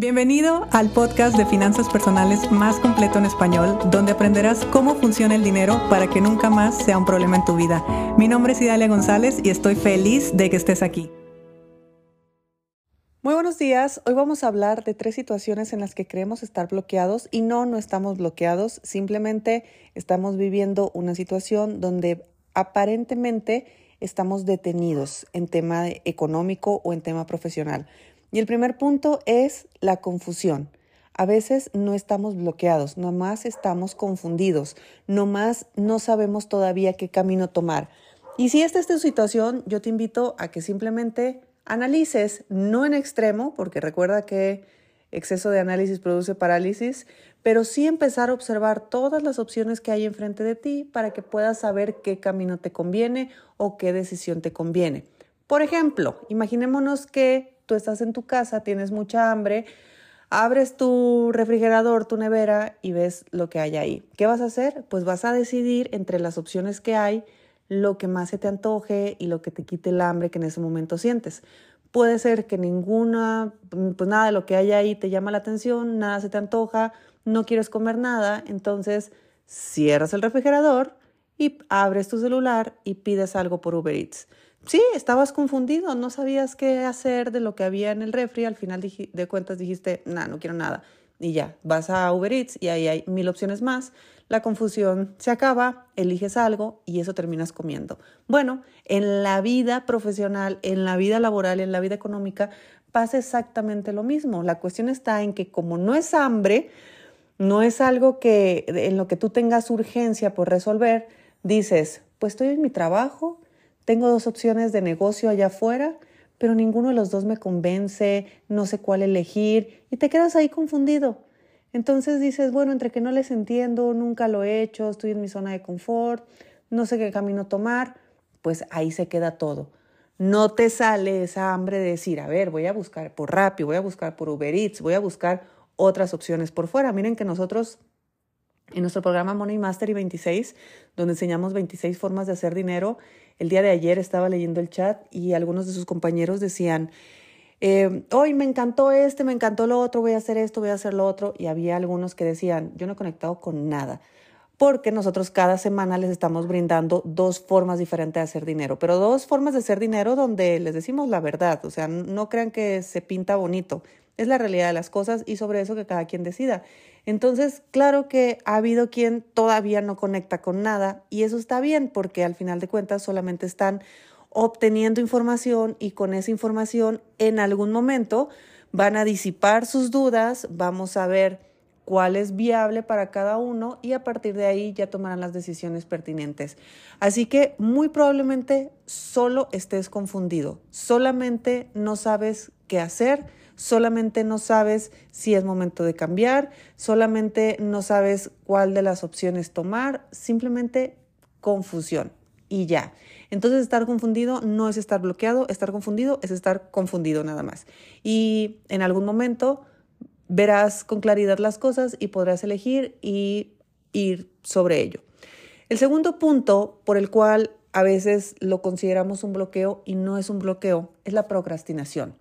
Bienvenido al podcast de finanzas personales más completo en español, donde aprenderás cómo funciona el dinero para que nunca más sea un problema en tu vida. Mi nombre es Idalia González y estoy feliz de que estés aquí. Muy buenos días. Hoy vamos a hablar de tres situaciones en las que creemos estar bloqueados y no, no estamos bloqueados, simplemente estamos viviendo una situación donde aparentemente estamos detenidos en tema económico o en tema profesional. Y el primer punto es la confusión. A veces no estamos bloqueados, nomás estamos confundidos, nomás no sabemos todavía qué camino tomar. Y si esta es tu situación, yo te invito a que simplemente analices, no en extremo, porque recuerda que exceso de análisis produce parálisis, pero sí empezar a observar todas las opciones que hay enfrente de ti para que puedas saber qué camino te conviene o qué decisión te conviene. Por ejemplo, imaginémonos que tú estás en tu casa, tienes mucha hambre, abres tu refrigerador, tu nevera y ves lo que hay ahí. ¿Qué vas a hacer? Pues vas a decidir entre las opciones que hay lo que más se te antoje y lo que te quite el hambre que en ese momento sientes. Puede ser que ninguna, pues nada de lo que hay ahí te llama la atención, nada se te antoja, no quieres comer nada, entonces cierras el refrigerador y abres tu celular y pides algo por Uber Eats. Sí, estabas confundido, no sabías qué hacer de lo que había en el refri, al final de cuentas dijiste, no, no quiero nada. Y ya, vas a Uber Eats y ahí hay mil opciones más, la confusión se acaba, eliges algo y eso terminas comiendo. Bueno, en la vida profesional, en la vida laboral, en la vida económica, pasa exactamente lo mismo. La cuestión está en que como no es hambre, no es algo que en lo que tú tengas urgencia por resolver, dices, pues estoy en mi trabajo, tengo dos opciones de negocio allá afuera, pero ninguno de los dos me convence, no sé cuál elegir y te quedas ahí confundido. Entonces dices, bueno, entre que no les entiendo, nunca lo he hecho, estoy en mi zona de confort, no sé qué camino tomar, pues ahí se queda todo. No te sale esa hambre de decir, a ver, voy a buscar por Rappi, voy a buscar por Uber Eats, voy a buscar otras opciones por fuera. Miren que nosotros en nuestro programa Money Mastery 26, donde enseñamos 26 formas de hacer dinero, el día de ayer estaba leyendo el chat y algunos de sus compañeros decían, eh, hoy me encantó este, me encantó lo otro, voy a hacer esto, voy a hacer lo otro. Y había algunos que decían, yo no he conectado con nada, porque nosotros cada semana les estamos brindando dos formas diferentes de hacer dinero, pero dos formas de hacer dinero donde les decimos la verdad, o sea, no crean que se pinta bonito, es la realidad de las cosas y sobre eso que cada quien decida. Entonces, claro que ha habido quien todavía no conecta con nada y eso está bien porque al final de cuentas solamente están obteniendo información y con esa información en algún momento van a disipar sus dudas, vamos a ver cuál es viable para cada uno y a partir de ahí ya tomarán las decisiones pertinentes. Así que muy probablemente solo estés confundido, solamente no sabes qué hacer solamente no sabes si es momento de cambiar, solamente no sabes cuál de las opciones tomar, simplemente confusión y ya. Entonces estar confundido no es estar bloqueado, estar confundido es estar confundido nada más. Y en algún momento verás con claridad las cosas y podrás elegir y ir sobre ello. El segundo punto por el cual a veces lo consideramos un bloqueo y no es un bloqueo es la procrastinación.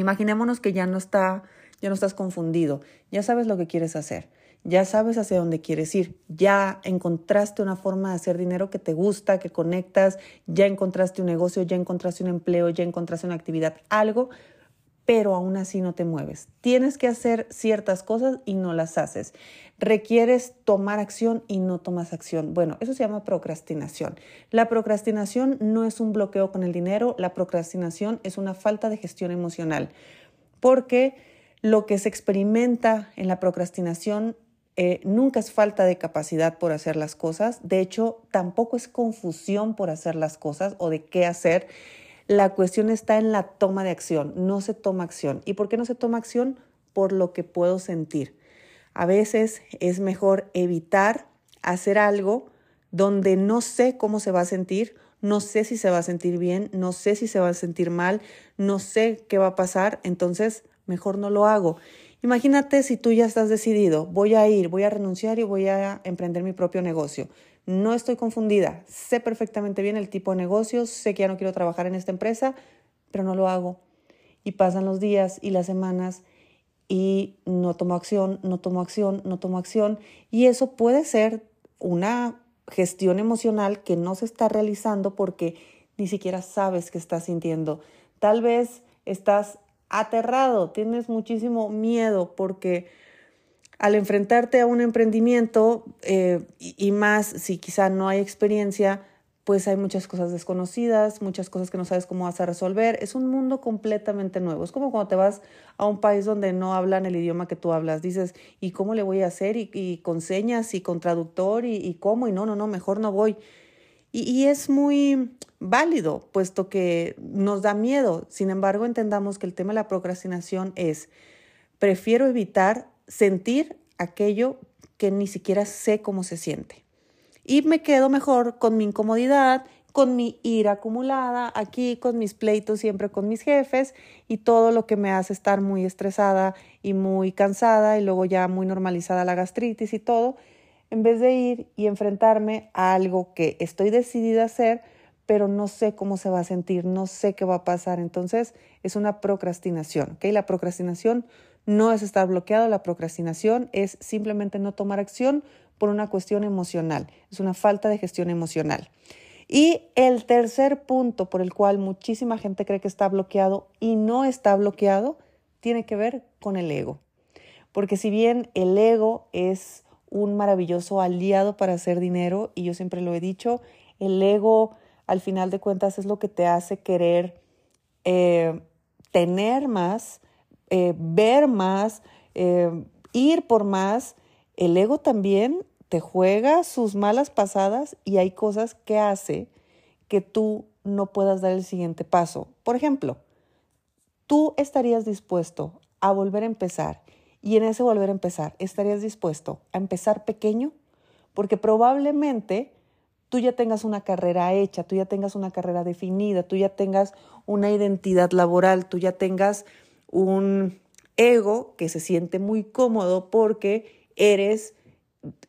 Imaginémonos que ya no está, ya no estás confundido, ya sabes lo que quieres hacer, ya sabes hacia dónde quieres ir, ya encontraste una forma de hacer dinero que te gusta, que conectas, ya encontraste un negocio, ya encontraste un empleo, ya encontraste una actividad, algo pero aún así no te mueves. Tienes que hacer ciertas cosas y no las haces. Requieres tomar acción y no tomas acción. Bueno, eso se llama procrastinación. La procrastinación no es un bloqueo con el dinero, la procrastinación es una falta de gestión emocional, porque lo que se experimenta en la procrastinación eh, nunca es falta de capacidad por hacer las cosas, de hecho tampoco es confusión por hacer las cosas o de qué hacer la cuestión está en la toma de acción, no se toma acción. ¿Y por qué no se toma acción? Por lo que puedo sentir. A veces es mejor evitar hacer algo donde no sé cómo se va a sentir, no sé si se va a sentir bien, no sé si se va a sentir mal, no sé qué va a pasar, entonces mejor no lo hago. Imagínate si tú ya estás decidido, voy a ir, voy a renunciar y voy a emprender mi propio negocio. No estoy confundida, sé perfectamente bien el tipo de negocios, sé que ya no quiero trabajar en esta empresa, pero no lo hago. Y pasan los días y las semanas y no tomo acción, no tomo acción, no tomo acción. Y eso puede ser una gestión emocional que no se está realizando porque ni siquiera sabes qué estás sintiendo. Tal vez estás aterrado, tienes muchísimo miedo porque al enfrentarte a un emprendimiento eh, y, más si quizá no hay experiencia, pues hay muchas cosas desconocidas, muchas cosas que no sabes cómo vas a resolver. Es un mundo completamente nuevo. Es como cuando te vas a un país donde no hablan el idioma que tú hablas. Dices, ¿y cómo le voy a hacer? Y, con señas y con traductor y, cómo. Y no, no, no, mejor no voy. Y, y es muy válido, puesto que nos da miedo. Sin embargo, entendamos que el tema de la procrastinación es, prefiero evitar sentir aquello que ni siquiera sé cómo se siente. Y me quedo mejor con mi incomodidad, con mi ira acumulada, aquí con mis pleitos siempre con mis jefes y todo lo que me hace estar muy estresada y muy cansada y luego ya muy normalizada la gastritis y todo, en vez de ir y enfrentarme a algo que estoy decidida a hacer, pero no sé cómo se va a sentir, no sé qué va a pasar. Entonces es una procrastinación, ¿ok? La procrastinación no es estar bloqueado, la procrastinación es simplemente no tomar acción por una cuestión emocional, es una falta de gestión emocional. Y el tercer punto por el cual muchísima gente cree que está bloqueado y no está bloqueado tiene que ver con el ego. Porque si bien el ego es un maravilloso aliado para hacer dinero, y yo siempre lo he dicho, el ego al final de cuentas es lo que te hace querer eh, tener más, eh, ver más, eh, ir por más, el ego también te juega sus malas pasadas y hay cosas que hace que tú no puedas dar el siguiente paso. Por ejemplo, tú estarías dispuesto a volver a empezar y en ese volver a empezar, estarías dispuesto a empezar pequeño porque probablemente tú ya tengas una carrera hecha, tú ya tengas una carrera definida, tú ya tengas una identidad laboral, tú ya tengas un ego que se siente muy cómodo porque eres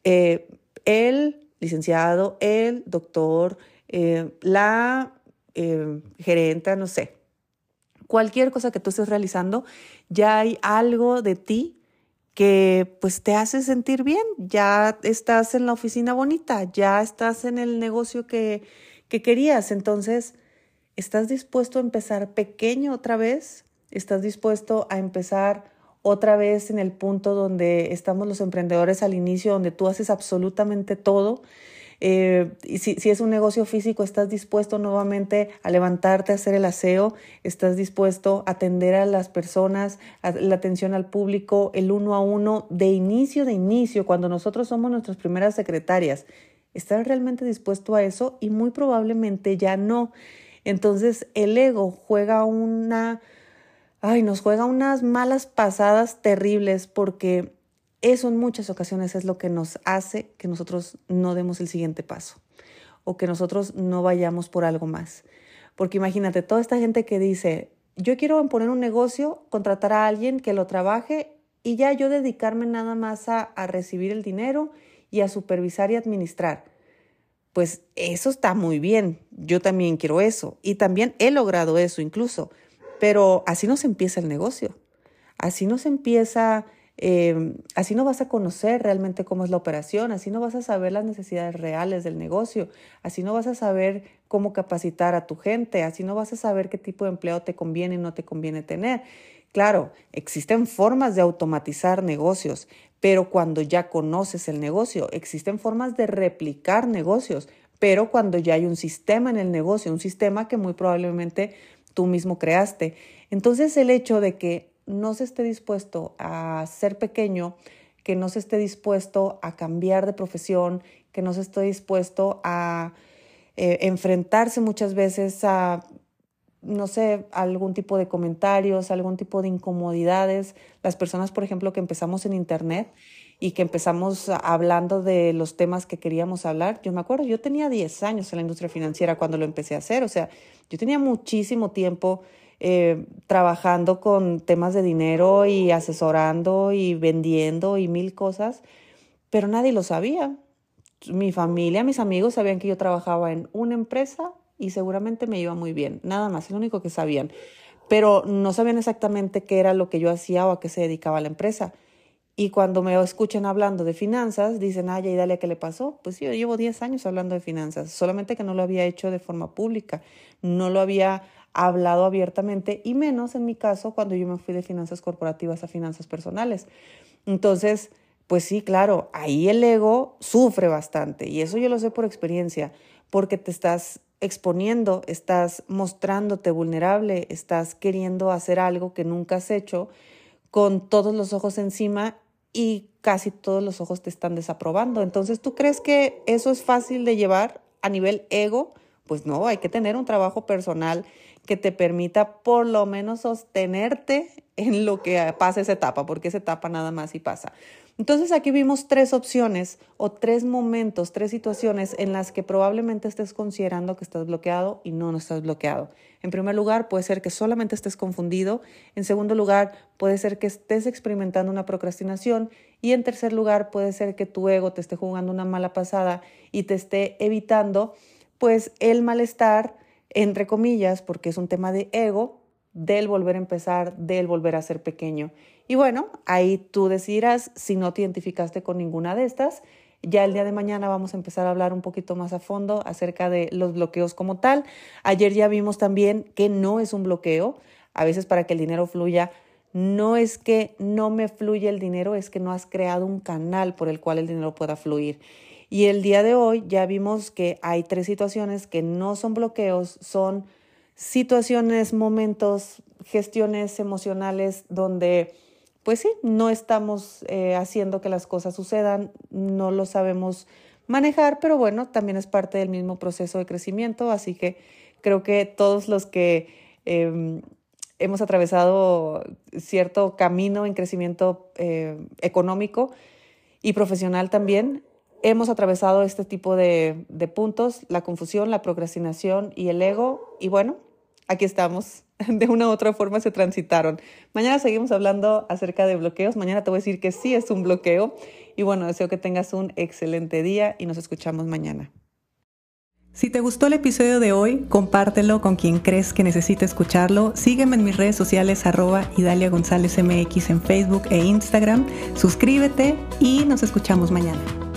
eh, el licenciado, el doctor, eh, la eh, gerenta, no sé, cualquier cosa que tú estés realizando, ya hay algo de ti que pues te hace sentir bien, ya estás en la oficina bonita, ya estás en el negocio que, que querías, entonces, ¿estás dispuesto a empezar pequeño otra vez? ¿Estás dispuesto a empezar otra vez en el punto donde estamos los emprendedores al inicio, donde tú haces absolutamente todo? Eh, si, si, es un negocio físico, estás dispuesto nuevamente a levantarte, a hacer el aseo, estás dispuesto a atender a las personas, a la atención al público, el uno a uno, de inicio, de inicio, cuando nosotros somos nuestras primeras secretarias. ¿Estás realmente dispuesto a eso? Y muy probablemente ya no. Entonces el ego juega una ay, nos juega unas malas pasadas terribles porque eso en muchas ocasiones es lo que nos hace que nosotros no demos el siguiente paso o que nosotros no vayamos por algo más. Porque imagínate, toda esta gente que dice, yo quiero poner un negocio, contratar a alguien que lo trabaje y ya yo dedicarme nada más a, a recibir el dinero y a supervisar y administrar. Pues eso está muy bien, yo también quiero eso y también he logrado eso incluso, pero así no se empieza el negocio. Así no se empieza, eh, así no vas a conocer realmente cómo es la operación, así no vas a saber las necesidades reales del negocio, así no vas a saber cómo capacitar a tu gente, así no vas a saber qué tipo de empleo te conviene y no te conviene tener. Claro, existen formas de automatizar negocios, pero cuando ya conoces el negocio, existen formas de replicar negocios, pero cuando ya hay un sistema en el negocio, un sistema que muy probablemente tú mismo creaste. Entonces el hecho de que no se esté dispuesto a ser pequeño, que no se esté dispuesto a cambiar de profesión, que no se esté dispuesto a eh, enfrentarse muchas veces a, no sé, algún tipo de comentarios, algún tipo de incomodidades. Las personas, por ejemplo, que empezamos en Internet y que empezamos hablando de los temas que queríamos hablar. Yo me acuerdo, yo tenía 10 años en la industria financiera cuando lo empecé a hacer, o sea, yo tenía muchísimo tiempo eh, trabajando con temas de dinero y asesorando y vendiendo y mil cosas, pero nadie lo sabía. Mi familia, mis amigos sabían que yo trabajaba en una empresa y seguramente me iba muy bien, nada más, es lo único que sabían pero no sabían exactamente qué era lo que yo hacía o a qué se dedicaba la empresa. Y cuando me escuchan hablando de finanzas, dicen, ay, y dale, ¿qué le pasó? Pues sí, yo llevo 10 años hablando de finanzas, solamente que no lo había hecho de forma pública, no lo había hablado abiertamente y menos en mi caso cuando yo me fui de finanzas corporativas a finanzas personales. Entonces, pues sí, claro, ahí el ego sufre bastante y eso yo lo sé por experiencia, porque te estás exponiendo, estás mostrándote vulnerable, estás queriendo hacer algo que nunca has hecho con todos los ojos encima y casi todos los ojos te están desaprobando. Entonces, ¿tú crees que eso es fácil de llevar a nivel ego? Pues no, hay que tener un trabajo personal que te permita por lo menos sostenerte en lo que pasa esa etapa, porque esa etapa nada más y pasa. Entonces aquí vimos tres opciones o tres momentos, tres situaciones en las que probablemente estés considerando que estás bloqueado y no, no estás bloqueado. En primer lugar, puede ser que solamente estés confundido. En segundo lugar, puede ser que estés experimentando una procrastinación. Y en tercer lugar, puede ser que tu ego te esté jugando una mala pasada y te esté evitando, pues, el malestar, entre comillas, porque es un tema de ego, del volver a empezar, del volver a ser pequeño. Y bueno, ahí tú decidirás si no te identificaste con ninguna de estas. Ya el día de mañana vamos a empezar a hablar un poquito más a fondo acerca de los bloqueos como tal. Ayer ya vimos también que no es un bloqueo. A veces para que el dinero fluya, no es que no me fluye el dinero, es que no has creado un canal por el cual el dinero pueda fluir. Y el día de hoy ya vimos que hay tres situaciones que no son bloqueos, son situaciones, momentos, gestiones emocionales donde, pues sí, no estamos eh, haciendo que las cosas sucedan, no lo sabemos manejar, pero bueno, también es parte del mismo proceso de crecimiento, así que creo que todos los que em, hemos atravesado cierto camino en crecimiento eh, económico y profesional también, hemos atravesado este tipo de, de, puntos, la confusión, la procrastinación y el ego. Y bueno, aquí estamos. De una u otra forma se transitaron. Mañana seguimos hablando acerca de bloqueos. Mañana te voy a decir que sí es un bloqueo. Y bueno, deseo que tengas un excelente día y nos escuchamos mañana. Si te gustó el episodio de hoy, compártelo con quien crees que necesite escucharlo. Sígueme en mis redes sociales arroba Idalia González MX en Facebook e Instagram. Suscríbete y nos escuchamos mañana.